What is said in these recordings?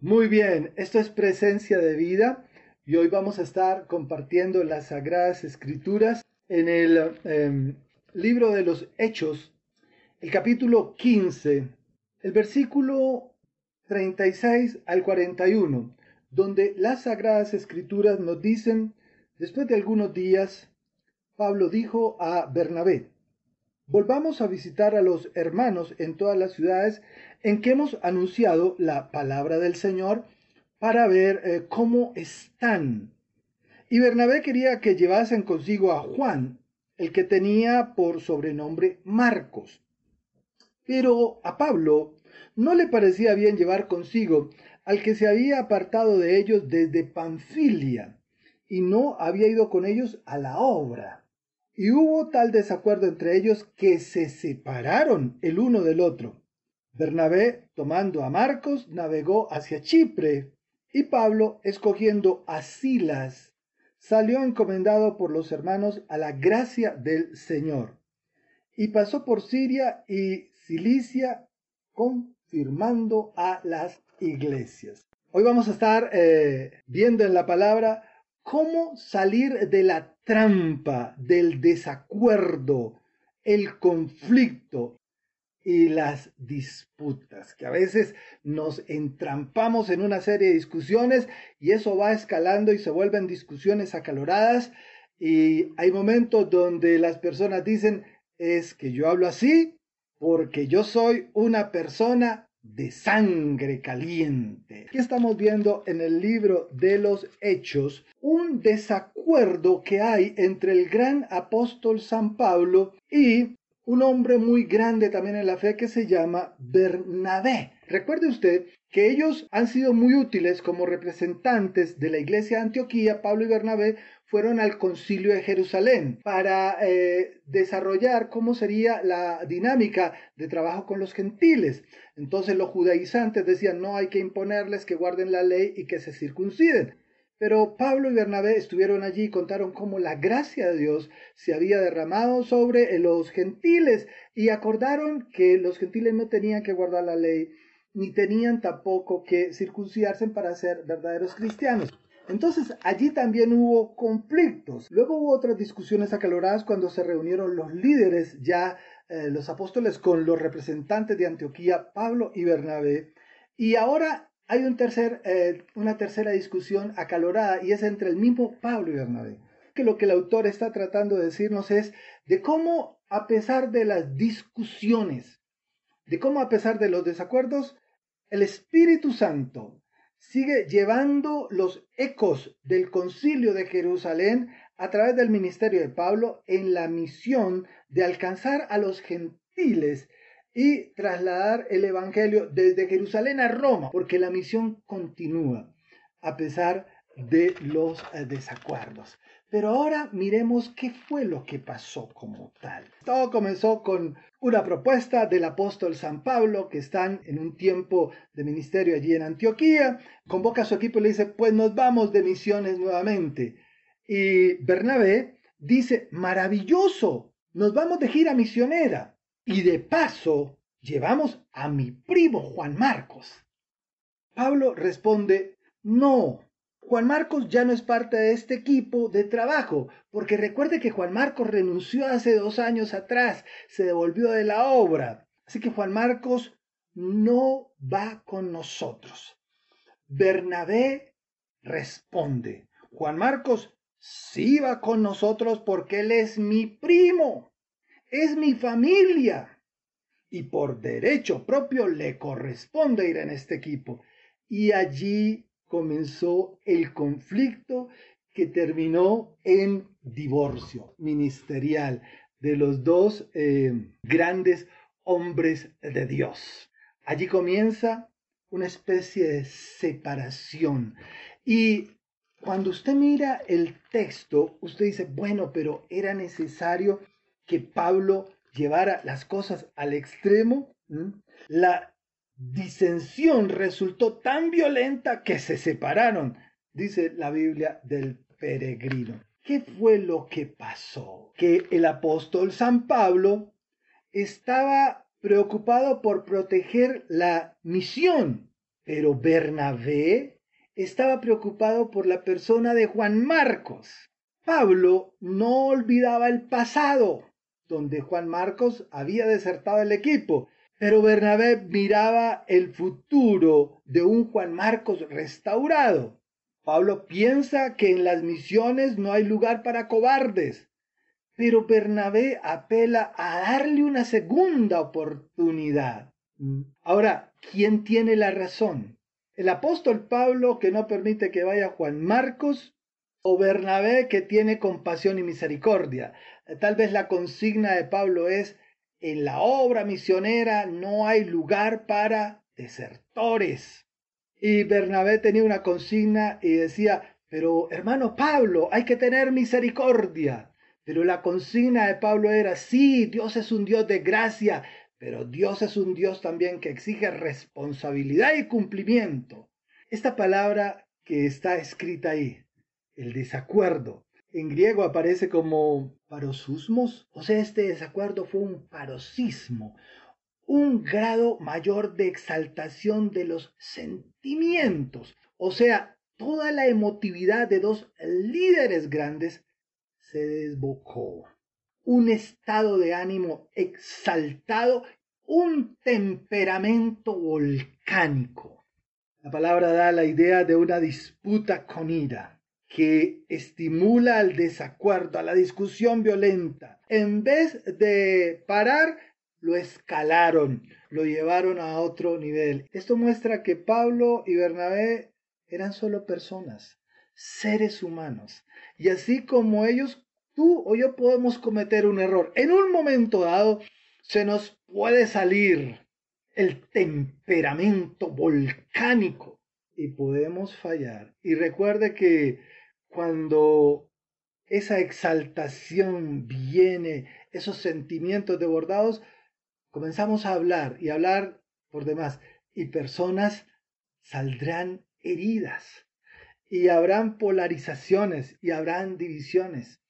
Muy bien, esto es presencia de vida y hoy vamos a estar compartiendo las sagradas escrituras en el em, libro de los Hechos, el capítulo 15, el versículo 36 al 41, donde las sagradas escrituras nos dicen, después de algunos días, Pablo dijo a Bernabé, volvamos a visitar a los hermanos en todas las ciudades en que hemos anunciado la palabra del Señor para ver eh, cómo están. Y Bernabé quería que llevasen consigo a Juan, el que tenía por sobrenombre Marcos. Pero a Pablo no le parecía bien llevar consigo al que se había apartado de ellos desde Panfilia y no había ido con ellos a la obra. Y hubo tal desacuerdo entre ellos que se separaron el uno del otro. Bernabé, tomando a Marcos, navegó hacia Chipre, y Pablo, escogiendo a Silas, salió encomendado por los hermanos a la gracia del Señor, y pasó por Siria y Cilicia, confirmando a las iglesias. Hoy vamos a estar eh, viendo en la palabra cómo salir de la trampa, del desacuerdo, el conflicto, y las disputas, que a veces nos entrampamos en una serie de discusiones y eso va escalando y se vuelven discusiones acaloradas. Y hay momentos donde las personas dicen es que yo hablo así porque yo soy una persona de sangre caliente. Aquí estamos viendo en el libro de los Hechos un desacuerdo que hay entre el gran apóstol San Pablo y un hombre muy grande también en la fe que se llama Bernabé. Recuerde usted que ellos han sido muy útiles como representantes de la iglesia de Antioquía. Pablo y Bernabé fueron al concilio de Jerusalén para eh, desarrollar cómo sería la dinámica de trabajo con los gentiles. Entonces los judaizantes decían no hay que imponerles que guarden la ley y que se circunciden. Pero Pablo y Bernabé estuvieron allí y contaron cómo la gracia de Dios se había derramado sobre los gentiles y acordaron que los gentiles no tenían que guardar la ley ni tenían tampoco que circuncidarse para ser verdaderos cristianos. Entonces allí también hubo conflictos. Luego hubo otras discusiones acaloradas cuando se reunieron los líderes, ya eh, los apóstoles con los representantes de Antioquía, Pablo y Bernabé. Y ahora hay eh, una tercera discusión acalorada y es entre el mismo Pablo y Bernabé. Que lo que el autor está tratando de decirnos es de cómo, a pesar de las discusiones, de cómo, a pesar de los desacuerdos, el Espíritu Santo sigue llevando los ecos del concilio de Jerusalén a través del ministerio de Pablo en la misión de alcanzar a los gentiles y trasladar el Evangelio desde Jerusalén a Roma, porque la misión continúa a pesar de los eh, desacuerdos. Pero ahora miremos qué fue lo que pasó como tal. Todo comenzó con una propuesta del apóstol San Pablo, que están en un tiempo de ministerio allí en Antioquía. Convoca a su equipo y le dice, pues nos vamos de misiones nuevamente. Y Bernabé dice, maravilloso, nos vamos de gira misionera. Y de paso, llevamos a mi primo Juan Marcos. Pablo responde, no, Juan Marcos ya no es parte de este equipo de trabajo, porque recuerde que Juan Marcos renunció hace dos años atrás, se devolvió de la obra. Así que Juan Marcos no va con nosotros. Bernabé responde, Juan Marcos sí va con nosotros porque él es mi primo es mi familia y por derecho propio le corresponde ir en este equipo. Y allí comenzó el conflicto que terminó en divorcio ministerial de los dos eh, grandes hombres de Dios. Allí comienza una especie de separación. Y cuando usted mira el texto, usted dice, bueno, pero era necesario que Pablo llevara las cosas al extremo. La disensión resultó tan violenta que se separaron, dice la Biblia del peregrino. ¿Qué fue lo que pasó? Que el apóstol San Pablo estaba preocupado por proteger la misión, pero Bernabé estaba preocupado por la persona de Juan Marcos. Pablo no olvidaba el pasado, donde Juan Marcos había desertado el equipo, pero Bernabé miraba el futuro de un Juan Marcos restaurado. Pablo piensa que en las misiones no hay lugar para cobardes, pero Bernabé apela a darle una segunda oportunidad. Ahora, ¿quién tiene la razón? ¿El apóstol Pablo que no permite que vaya Juan Marcos o Bernabé que tiene compasión y misericordia? Tal vez la consigna de Pablo es en la obra misionera no hay lugar para desertores. Y Bernabé tenía una consigna y decía, pero hermano Pablo, hay que tener misericordia. Pero la consigna de Pablo era, sí, Dios es un Dios de gracia, pero Dios es un Dios también que exige responsabilidad y cumplimiento. Esta palabra que está escrita ahí, el desacuerdo, en griego aparece como parosusmos, o sea, este desacuerdo fue un paroxismo, un grado mayor de exaltación de los sentimientos, o sea, toda la emotividad de dos líderes grandes se desbocó. Un estado de ánimo exaltado, un temperamento volcánico. La palabra da la idea de una disputa con ira que estimula al desacuerdo, a la discusión violenta. En vez de parar, lo escalaron, lo llevaron a otro nivel. Esto muestra que Pablo y Bernabé eran solo personas, seres humanos. Y así como ellos, tú o yo podemos cometer un error. En un momento dado se nos puede salir el temperamento volcánico y podemos fallar. Y recuerde que cuando esa exaltación viene, esos sentimientos desbordados, comenzamos a hablar y hablar por demás, y personas saldrán heridas, y habrán polarizaciones, y habrán divisiones,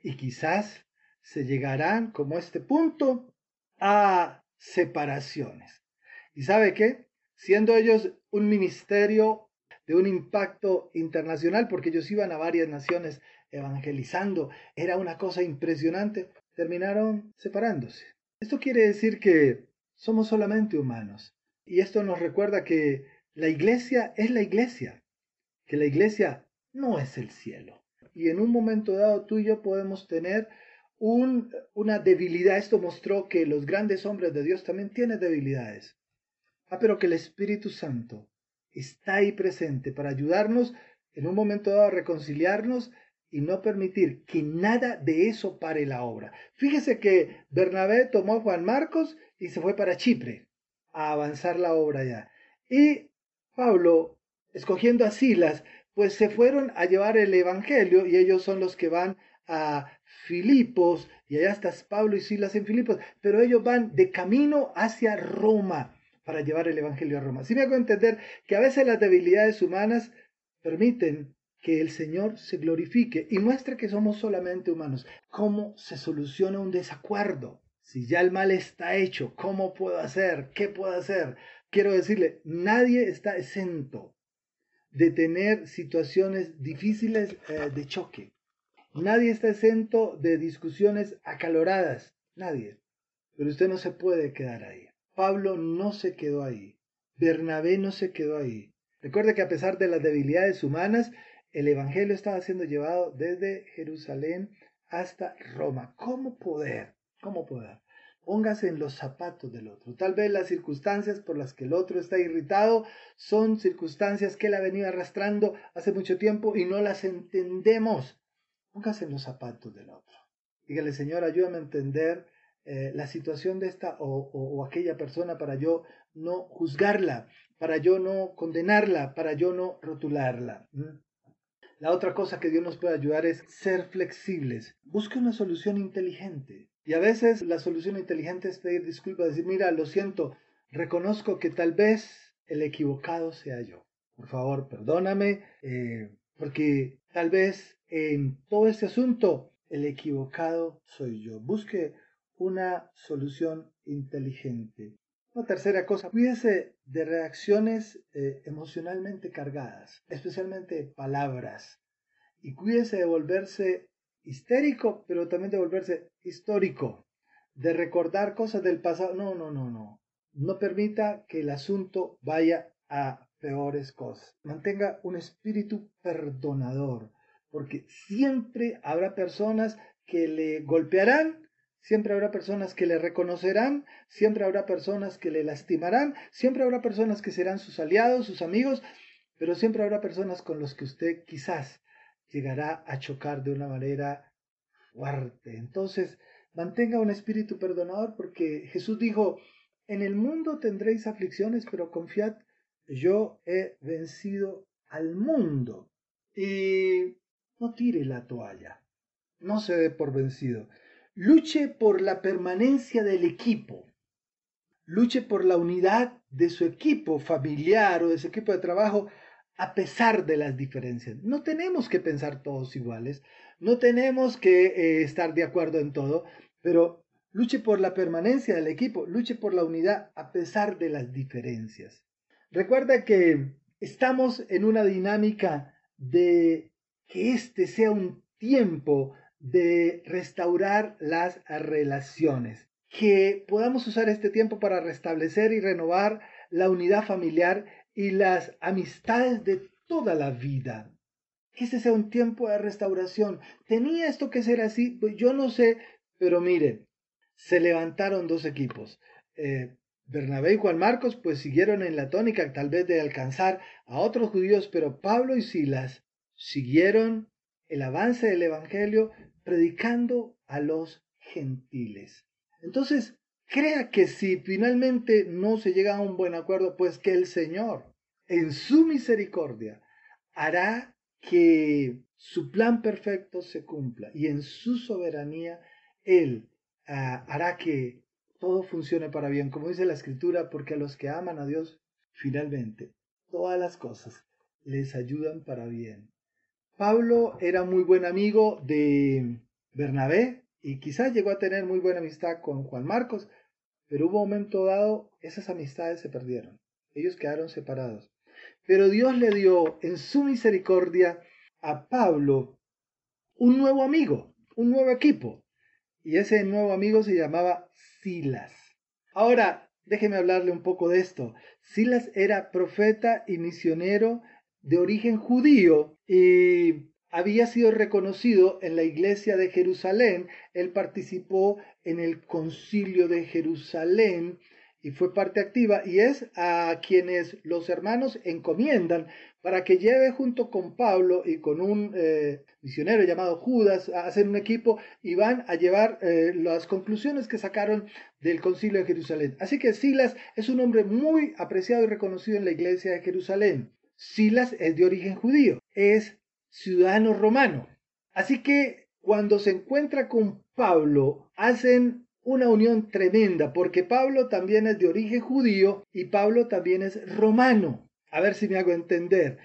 y quizás se llegarán, como este punto, a separaciones. ¿Y sabe qué? Siendo ellos un ministerio de un impacto internacional, porque ellos iban a varias naciones evangelizando, era una cosa impresionante, terminaron separándose. Esto quiere decir que somos solamente humanos. Y esto nos recuerda que la iglesia es la iglesia, que la iglesia no es el cielo. Y en un momento dado tú y yo podemos tener un, una debilidad. Esto mostró que los grandes hombres de Dios también tienen debilidades. Ah, pero que el Espíritu Santo está ahí presente para ayudarnos en un momento dado a reconciliarnos y no permitir que nada de eso pare la obra. Fíjese que Bernabé tomó a Juan Marcos y se fue para Chipre a avanzar la obra ya. Y Pablo, escogiendo a Silas, pues se fueron a llevar el Evangelio y ellos son los que van a Filipos y allá está Pablo y Silas en Filipos, pero ellos van de camino hacia Roma para llevar el Evangelio a Roma. Si me hago entender que a veces las debilidades humanas permiten que el Señor se glorifique y muestre que somos solamente humanos. ¿Cómo se soluciona un desacuerdo? Si ya el mal está hecho, ¿cómo puedo hacer? ¿Qué puedo hacer? Quiero decirle, nadie está exento de tener situaciones difíciles eh, de choque. Nadie está exento de discusiones acaloradas. Nadie. Pero usted no se puede quedar ahí. Pablo no se quedó ahí. Bernabé no se quedó ahí. Recuerde que a pesar de las debilidades humanas, el Evangelio estaba siendo llevado desde Jerusalén hasta Roma. ¿Cómo poder? ¿Cómo poder? Póngase en los zapatos del otro. Tal vez las circunstancias por las que el otro está irritado son circunstancias que él ha venido arrastrando hace mucho tiempo y no las entendemos. Póngase en los zapatos del otro. Dígale, Señor, ayúdame a entender eh, la situación de esta o, aquella persona para yo no juzgarla, para yo no condenarla, para yo no rotularla. La otra cosa que Dios nos puede ayudar es ser flexibles. Busque una solución inteligente. Y a veces la solución inteligente es pedir disculpas, decir, mira, lo siento, reconozco que tal vez el equivocado sea yo. Por favor, perdóname, eh, porque tal vez en todo este asunto el equivocado soy yo. Busque una solución inteligente. Una tercera cosa, cuídese de reacciones eh, emocionalmente cargadas, especialmente palabras. Y cuídese de volverse histérico, pero también de volverse histórico, de recordar cosas del pasado. No, no, no, no. No permita que el asunto vaya a peores cosas. Mantenga un espíritu perdonador, porque siempre habrá personas que le golpearán Siempre habrá personas que le reconocerán, siempre habrá personas que le lastimarán, siempre habrá personas que serán sus aliados, sus amigos, pero siempre habrá personas con los que usted quizás llegará a chocar de una manera fuerte. Entonces, mantenga un espíritu perdonador porque Jesús dijo, en el mundo tendréis aflicciones, pero confiad, yo he vencido al mundo. Y no tire la toalla, no se dé por vencido. Luche por la permanencia del equipo. Luche por la unidad de su equipo familiar o de su equipo de trabajo a pesar de las diferencias. No tenemos que pensar todos iguales, no tenemos que eh, estar de acuerdo en todo, pero luche por la permanencia del equipo, luche por la unidad a pesar de las diferencias. Recuerda que estamos en una dinámica de que este sea un tiempo de restaurar las relaciones. Que podamos usar este tiempo para restablecer y renovar la unidad familiar y las amistades de toda la vida. Que ese sea un tiempo de restauración. ¿Tenía esto que ser así? Pues yo no sé, pero mire, se levantaron dos equipos. Eh, Bernabé y Juan Marcos pues siguieron en la tónica tal vez de alcanzar a otros judíos, pero Pablo y Silas siguieron el avance del Evangelio predicando a los gentiles. Entonces, crea que si finalmente no se llega a un buen acuerdo, pues que el Señor, en su misericordia, hará que su plan perfecto se cumpla y en su soberanía Él ah, hará que todo funcione para bien, como dice la Escritura, porque a los que aman a Dios, finalmente, todas las cosas les ayudan para bien. Pablo era muy buen amigo de Bernabé y quizás llegó a tener muy buena amistad con Juan Marcos, pero hubo un momento dado, esas amistades se perdieron. Ellos quedaron separados. Pero Dios le dio en su misericordia a Pablo un nuevo amigo, un nuevo equipo. Y ese nuevo amigo se llamaba Silas. Ahora, déjeme hablarle un poco de esto. Silas era profeta y misionero de origen judío y había sido reconocido en la iglesia de Jerusalén. Él participó en el concilio de Jerusalén y fue parte activa y es a quienes los hermanos encomiendan para que lleve junto con Pablo y con un eh, misionero llamado Judas a hacer un equipo y van a llevar eh, las conclusiones que sacaron del concilio de Jerusalén. Así que Silas es un hombre muy apreciado y reconocido en la iglesia de Jerusalén. Silas es de origen judío, es ciudadano romano. Así que cuando se encuentra con Pablo, hacen una unión tremenda, porque Pablo también es de origen judío y Pablo también es romano. A ver si me hago entender.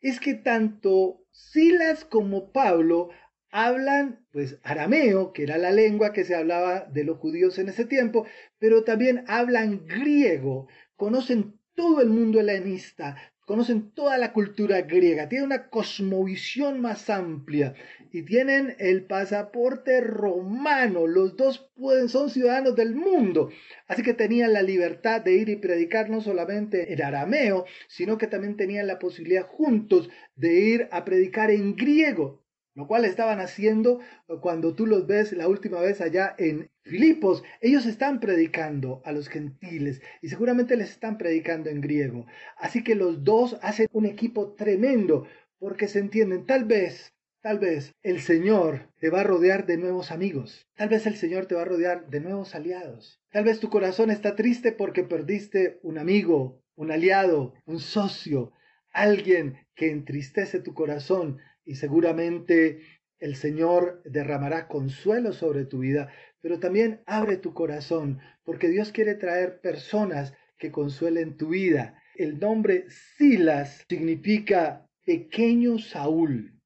Es que tanto Silas como Pablo hablan pues arameo, que era la lengua que se hablaba de los judíos en ese tiempo, pero también hablan griego, conocen todo el mundo helenista, conocen toda la cultura griega, tienen una cosmovisión más amplia y tienen el pasaporte romano. Los dos pueden, son ciudadanos del mundo. Así que tenían la libertad de ir y predicar no solamente en arameo, sino que también tenían la posibilidad juntos de ir a predicar en griego lo cual estaban haciendo cuando tú los ves la última vez allá en Filipos. Ellos están predicando a los gentiles y seguramente les están predicando en griego. Así que los dos hacen un equipo tremendo porque se entienden. Tal vez Tal vez el Señor te va a rodear de nuevos amigos. Tal vez el Señor te va a rodear de nuevos aliados. Tal vez tu corazón está triste porque perdiste un amigo, un aliado, un socio, alguien que entristece tu corazón y seguramente el Señor derramará consuelo sobre tu vida, pero también abre tu corazón porque Dios quiere traer personas que consuelen tu vida. El nombre Silas significa pequeño Saúl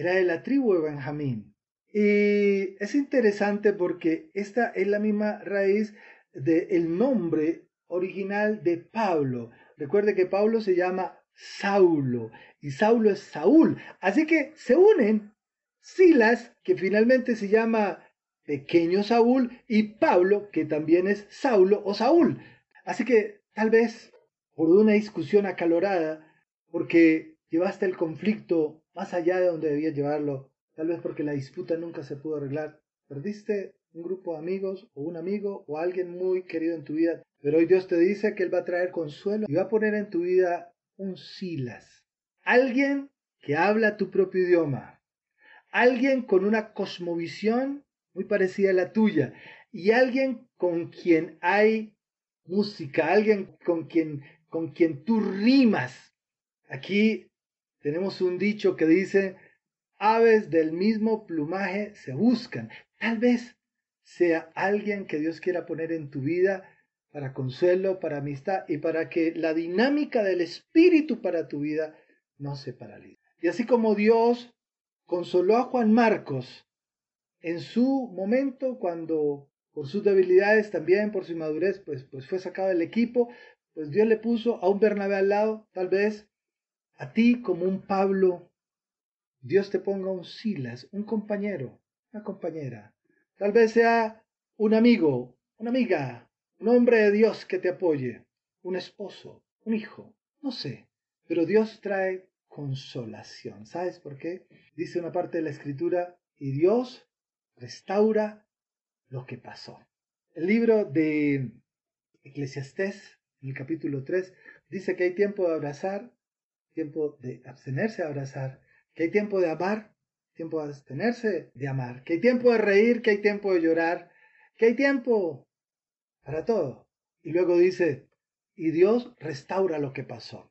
era de la tribu de Benjamín. Y es interesante porque esta es la misma raíz del nombre original de Pablo. Recuerde que Pablo se llama Saulo y Saulo es Saúl. Así que se unen Silas, que finalmente se llama pequeño Saúl, y Pablo, que también es Saulo o Saúl. Así que tal vez por una discusión acalorada, porque llevaste el conflicto más allá de donde debía llevarlo, tal vez porque la disputa nunca se pudo arreglar. Perdiste un grupo de amigos o un amigo o alguien muy querido en tu vida, pero hoy Dios te dice que Él va a traer consuelo y va a poner en tu vida un Silas, alguien que habla tu propio idioma, alguien con una cosmovisión muy parecida a la tuya y alguien con quien hay música, alguien con quien, con quien tú rimas. Aquí tenemos un dicho que dice, aves del mismo plumaje se buscan. Tal vez sea alguien que Dios quiera poner en tu vida para consuelo, para amistad y para que la dinámica del Espíritu para tu vida no se paralice. Y así como Dios consoló a Juan Marcos en su momento cuando por sus debilidades también por su inmadurez pues, pues fue sacado del equipo, pues Dios le puso a un Bernabé al lado, tal vez a ti como un Pablo, Dios te ponga un Silas, un compañero, una compañera. Tal vez sea un amigo, una amiga, un hombre de Dios que te apoye, un esposo, un hijo, no sé. Pero Dios trae consolación. ¿Sabes por qué? Dice una parte de la escritura, y Dios restaura lo que pasó. El libro de Eclesiastés, en el capítulo 3, dice que hay tiempo de abrazar tiempo de abstenerse de abrazar, que hay tiempo de amar, tiempo de abstenerse de amar, que hay tiempo de reír, que hay tiempo de llorar, que hay tiempo para todo. Y luego dice, y Dios restaura lo que pasó.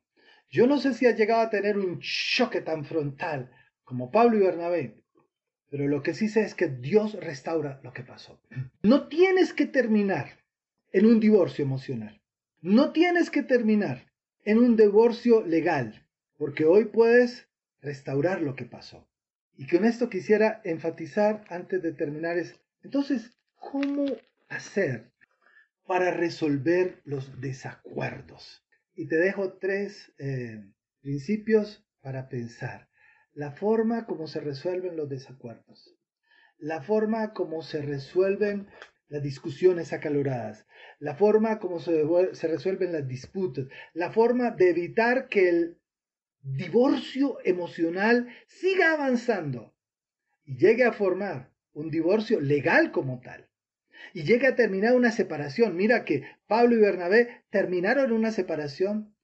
Yo no sé si ha llegado a tener un choque tan frontal como Pablo y Bernabé, pero lo que sí sé es que Dios restaura lo que pasó. No tienes que terminar en un divorcio emocional. No tienes que terminar en un divorcio legal porque hoy puedes restaurar lo que pasó. Y con esto quisiera enfatizar antes de terminar es, entonces, ¿cómo hacer para resolver los desacuerdos? Y te dejo tres eh, principios para pensar. La forma como se resuelven los desacuerdos. La forma como se resuelven las discusiones acaloradas, la forma como se, se, resuelven las disputas, la forma de evitar que el divorcio emocional siga avanzando y llegue a formar un divorcio legal como tal y llegue a terminar una separación. Mira que Pablo y Bernabé terminaron una separación.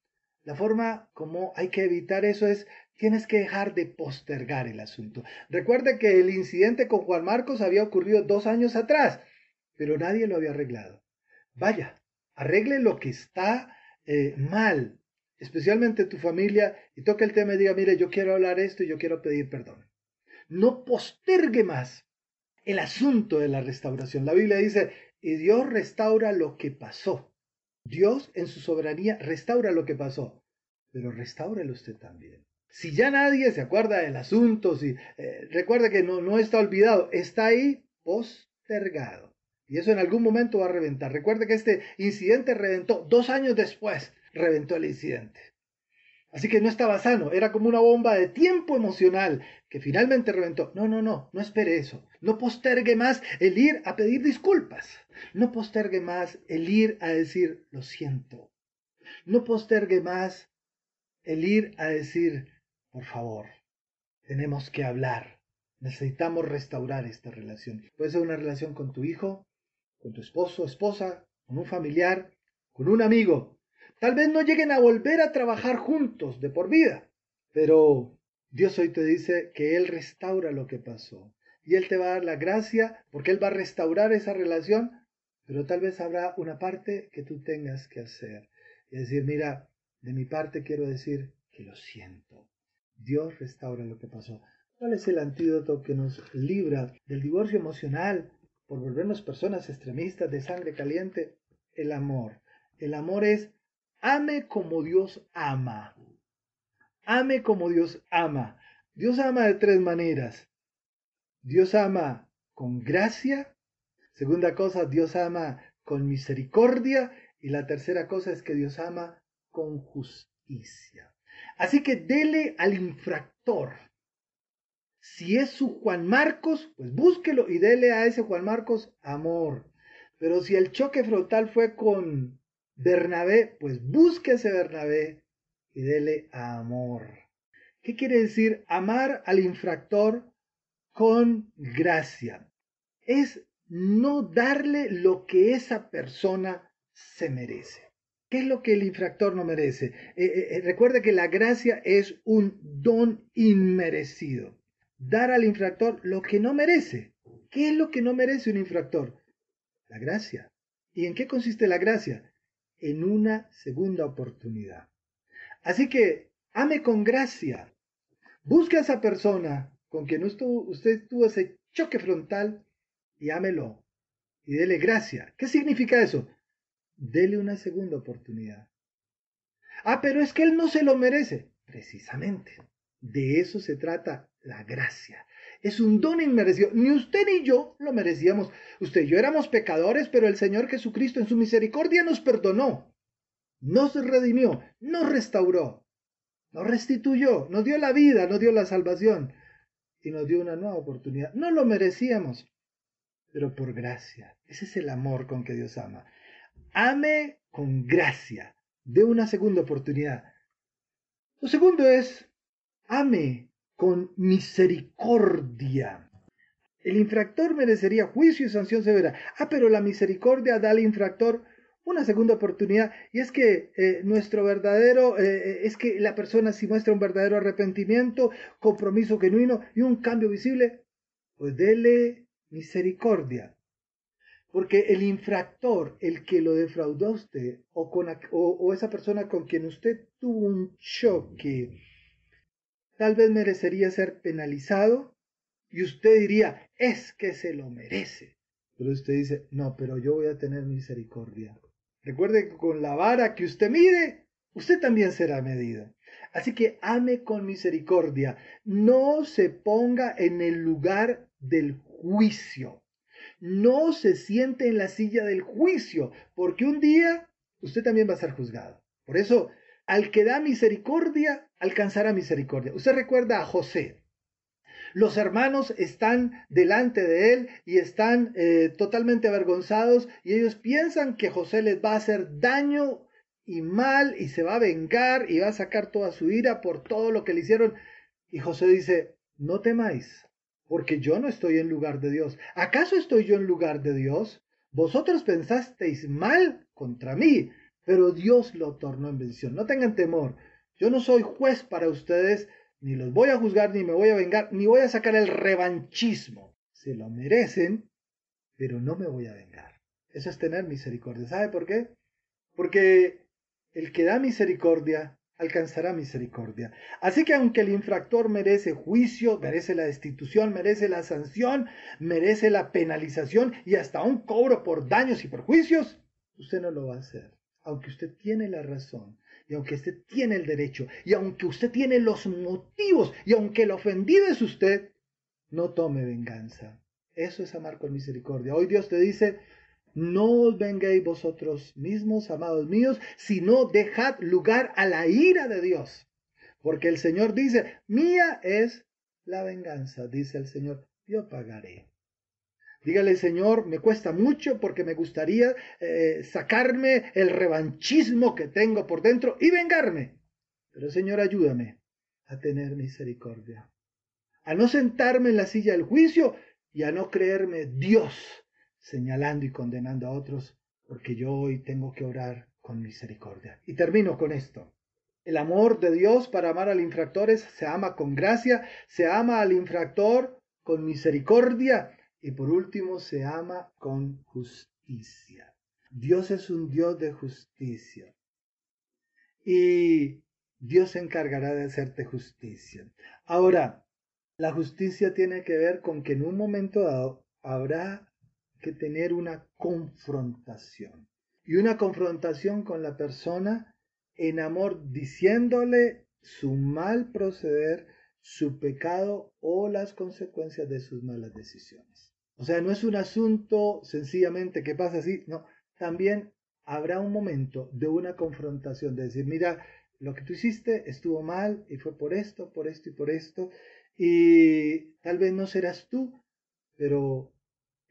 La forma como hay que evitar eso es tienes que dejar de postergar el asunto. Recuerda que el incidente con Juan Marcos había ocurrido dos años atrás, pero nadie lo había arreglado. Vaya, arregle lo que está eh, mal, especialmente tu familia, y toque el tema y diga, mire, yo quiero hablar esto y yo quiero pedir perdón. No postergue más el asunto de la restauración. La Biblia dice, y Dios restaura lo que pasó. Dios en su soberanía restaura lo que pasó, pero restaurelo usted también. Si ya nadie se acuerda del asunto, si eh, recuerda que no, no está olvidado, está ahí postergado. Y eso en algún momento va a reventar. Recuerde que este incidente reventó dos años después reventó el incidente. Así que no estaba sano, era como una bomba de tiempo emocional que finalmente reventó. No, no, no, no espere eso. No postergue más el ir a pedir disculpas. No postergue más el ir a decir lo siento. No postergue más el ir a decir, por favor, tenemos que hablar. Necesitamos restaurar esta relación. Puede ser una relación con tu hijo, con tu esposo, esposa, con un familiar, con un amigo, Tal vez no lleguen a volver a trabajar juntos de por vida, pero Dios hoy te dice que Él restaura lo que pasó. Y Él te va a dar la gracia porque Él va a restaurar esa relación, pero tal vez habrá una parte que tú tengas que hacer. Y decir, mira, de mi parte quiero decir que lo siento. Dios restaura lo que pasó. ¿Cuál es el antídoto que nos libra del divorcio emocional por volvernos personas extremistas de sangre caliente? El amor. El amor es ame como Dios ama. Ame como Dios ama. Dios ama de tres maneras. Dios ama con gracia. Segunda cosa, Dios ama con misericordia. Y la tercera cosa es que Dios ama con justicia. Así que dele al infractor. Si es su Juan Marcos, pues búsquelo y dele a ese Juan Marcos amor. Pero si el choque frontal fue con Bernabé, pues busque ese Bernabé y dele amor. ¿Qué quiere decir amar al infractor con gracia? Es no darle lo que esa persona se merece. ¿Qué es lo que el infractor no merece? Eh, eh, eh, recuerde que la gracia es un don inmerecido. Dar al infractor lo que no merece. ¿Qué es lo que no merece un infractor? La gracia. ¿Y en qué consiste la gracia? En una segunda oportunidad. Así que ame con gracia. Busque a esa persona con quien usted tuvo ese choque frontal y ámelo. Y dele gracia. ¿Qué significa eso? dele una segunda oportunidad. Ah, pero es que él no se lo merece. Precisamente, de eso se trata la gracia. Es un don inmerecido. Ni usted ni yo lo merecíamos. Usted y yo éramos pecadores, pero el Señor Jesucristo en su misericordia nos perdonó, nos redimió, nos restauró, nos restituyó, nos dio la vida, nos dio la salvación y nos dio una nueva oportunidad. No lo merecíamos, pero por gracia. Ese es el amor con que Dios ama ame con gracia, de una segunda oportunidad. Lo segundo es, ame con misericordia. El infractor merecería juicio y sanción severa. Ah, pero la misericordia da al infractor una segunda oportunidad. Y es que eh, nuestro verdadero, eh, eh, es que la persona si muestra un verdadero arrepentimiento, compromiso genuino y un cambio visible, pues dele misericordia. Porque el infractor, el que lo defraudó a usted, o, con, o, esa persona con quien usted tuvo un choque, tal vez merecería ser penalizado y usted diría, es que se lo merece. Pero usted dice, no, pero yo voy a tener misericordia. Recuerde que con la vara que usted mide, usted también será medido. Así que ame con misericordia. No se ponga en el lugar del juicio no se siente en la silla del juicio, porque un día usted también va a ser juzgado. Por eso, al que da misericordia, alcanzará misericordia. Usted recuerda a José. Los hermanos están delante de él y están eh, totalmente avergonzados y ellos piensan que José les va a hacer daño y mal y se va a vengar y va a sacar toda su ira por todo lo que le hicieron. Y José dice, no temáis, porque yo no estoy en lugar de Dios. ¿Acaso estoy yo en lugar de Dios? Vosotros pensasteis mal contra mí, pero Dios lo tornó en bendición. No tengan temor. Yo no soy juez para ustedes, ni los voy a juzgar, ni me voy a vengar, ni voy a sacar el revanchismo. Se lo merecen, pero no me voy a vengar. Eso es tener misericordia. ¿Sabe por qué? Porque el que da misericordia alcanzará misericordia. Así que aunque el infractor merece juicio, merece la destitución, merece la sanción, merece la penalización y hasta un cobro por daños y perjuicios, usted no lo va a hacer. Aunque usted tiene la razón y aunque usted tiene el derecho y aunque usted tiene los motivos y aunque el ofendido es usted, no tome venganza. Eso es amar con misericordia. Hoy Dios te dice, no os vengáis vosotros mismos, amados míos, sino dejad lugar a la ira de Dios. Porque el Señor dice, mía es la venganza, dice el Señor, yo pagaré. Dígale, Señor, me cuesta mucho porque me gustaría eh, sacarme el revanchismo que tengo por dentro y vengarme. Pero, Señor, ayúdame a tener misericordia, a no sentarme en la silla del juicio y a no creerme Dios señalando y condenando a otros, porque yo hoy tengo que orar con misericordia. Y termino con esto. el amor de Dios para amar al infractor es, se ama con gracia, se ama al infractor con misericordia y por último se ama con justicia. Dios es un Dios de justicia y Dios se encargará de hacerte justicia. Ahora, la justicia tiene que ver con que en un momento dado habrá que tener una confrontación. Y una confrontación con la persona en amor diciéndole su mal proceder, su pecado o las consecuencias de sus malas decisiones. O sea, no es un asunto sencillamente que pasa así, no, también habrá un momento de una confrontación, de decir, mira, lo que tú hiciste estuvo mal y fue por esto, por esto y por esto, y tal vez no serás tú, pero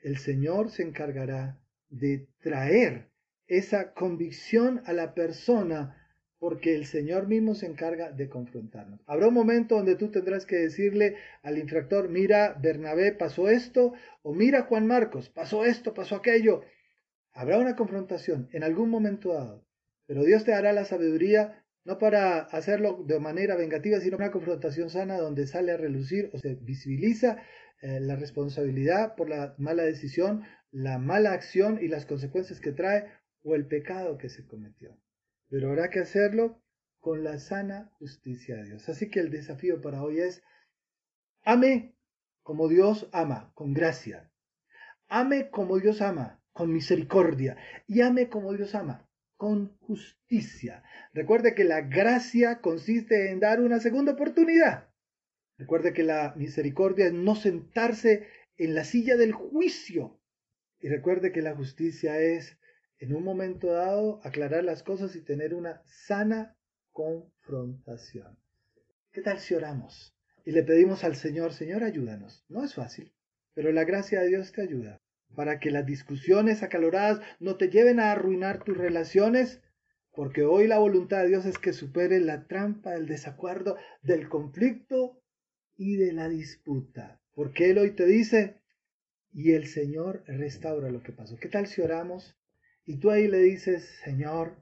el Señor se encargará de traer esa convicción a la persona porque el Señor mismo se encarga de confrontarnos. Habrá un momento donde tú tendrás que decirle al infractor, mira, Bernabé pasó esto, o mira, Juan Marcos, pasó esto, pasó aquello. Habrá una confrontación en algún momento dado, pero Dios te dará la sabiduría no para hacerlo de manera vengativa, sino una confrontación sana donde sale a relucir o se visibiliza eh, la responsabilidad por la mala decisión, la mala acción y las consecuencias que trae o el pecado que se cometió. Pero habrá que hacerlo con la sana justicia de Dios. Así que el desafío para hoy es, ame como Dios ama, con gracia. Ame como Dios ama, con misericordia. Y ame como Dios ama, con justicia. Recuerde que la gracia consiste en dar una segunda oportunidad. Recuerde que la misericordia es no sentarse en la silla del juicio. Y recuerde que la justicia es, en un momento dado, aclarar las cosas y tener una sana confrontación. ¿Qué tal si oramos? Y le pedimos al Señor, Señor, ayúdanos. No es fácil, pero la gracia de Dios te ayuda para que las discusiones acaloradas no te lleven a arruinar tus relaciones, porque hoy la voluntad de Dios es que supere la trampa del desacuerdo, del conflicto y de la disputa. Porque Él hoy te dice, y el Señor restaura lo que pasó. ¿Qué tal si oramos? Y tú ahí le dices, Señor,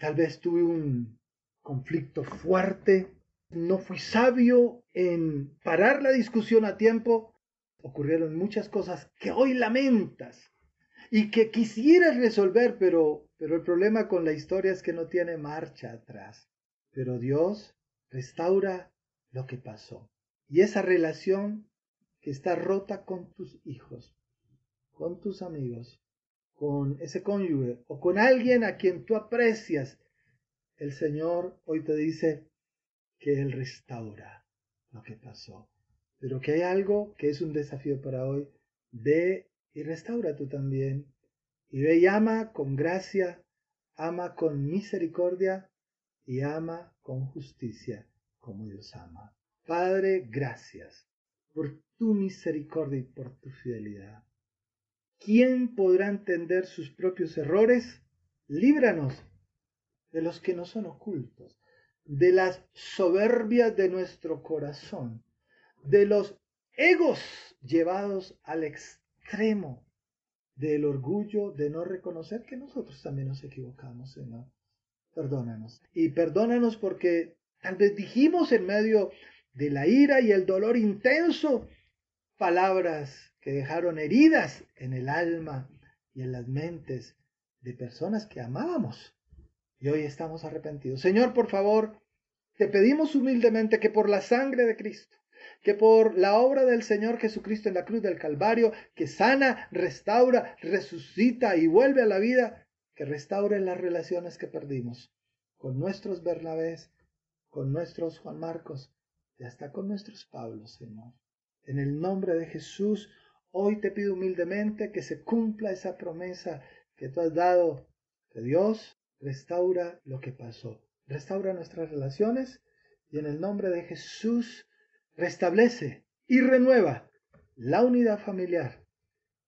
tal vez tuve un conflicto fuerte, no fui sabio en parar la discusión a tiempo, ocurrieron muchas cosas que hoy lamentas y que quisieras resolver, pero, pero el problema con la historia es que no tiene marcha atrás. Pero Dios restaura lo que pasó. Y esa relación que está rota con tus hijos, con tus amigos, con ese cónyuge o con alguien a quien tú aprecias, el Señor hoy te dice que Él restaura lo que pasó pero que hay algo que es un desafío para hoy. Ve y restaura tú también. Y ve y ama con gracia, ama con misericordia y ama con justicia como Dios ama. Padre, gracias por tu misericordia y por tu fidelidad. ¿Quién podrá entender sus propios errores? Líbranos de los que no son ocultos, de las soberbias de nuestro corazón de los egos llevados al extremo del orgullo de no reconocer que nosotros también nos equivocamos, Señor. Perdónanos. Y perdónanos porque tal vez dijimos en medio de la ira y el dolor intenso palabras que dejaron heridas en el alma y en las mentes de personas que amábamos. Y hoy estamos arrepentidos. Señor, por favor, te pedimos humildemente que por la sangre de Cristo que por la obra del Señor Jesucristo en la cruz del Calvario, que sana, restaura, resucita y vuelve a la vida, que restaure las relaciones que perdimos con nuestros Bernabés, con nuestros Juan Marcos y hasta con nuestros Pablos, Señor. En el nombre de Jesús, hoy te pido humildemente que se cumpla esa promesa que tú has dado, que Dios restaura lo que pasó, restaura nuestras relaciones y en el nombre de Jesús, restablece y renueva la unidad familiar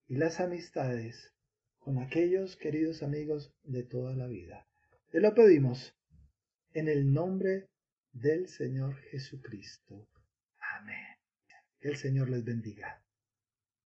y las amistades con aquellos queridos amigos de toda la vida. Te lo pedimos en el nombre del Señor Jesucristo. Amén. Que el Señor les bendiga.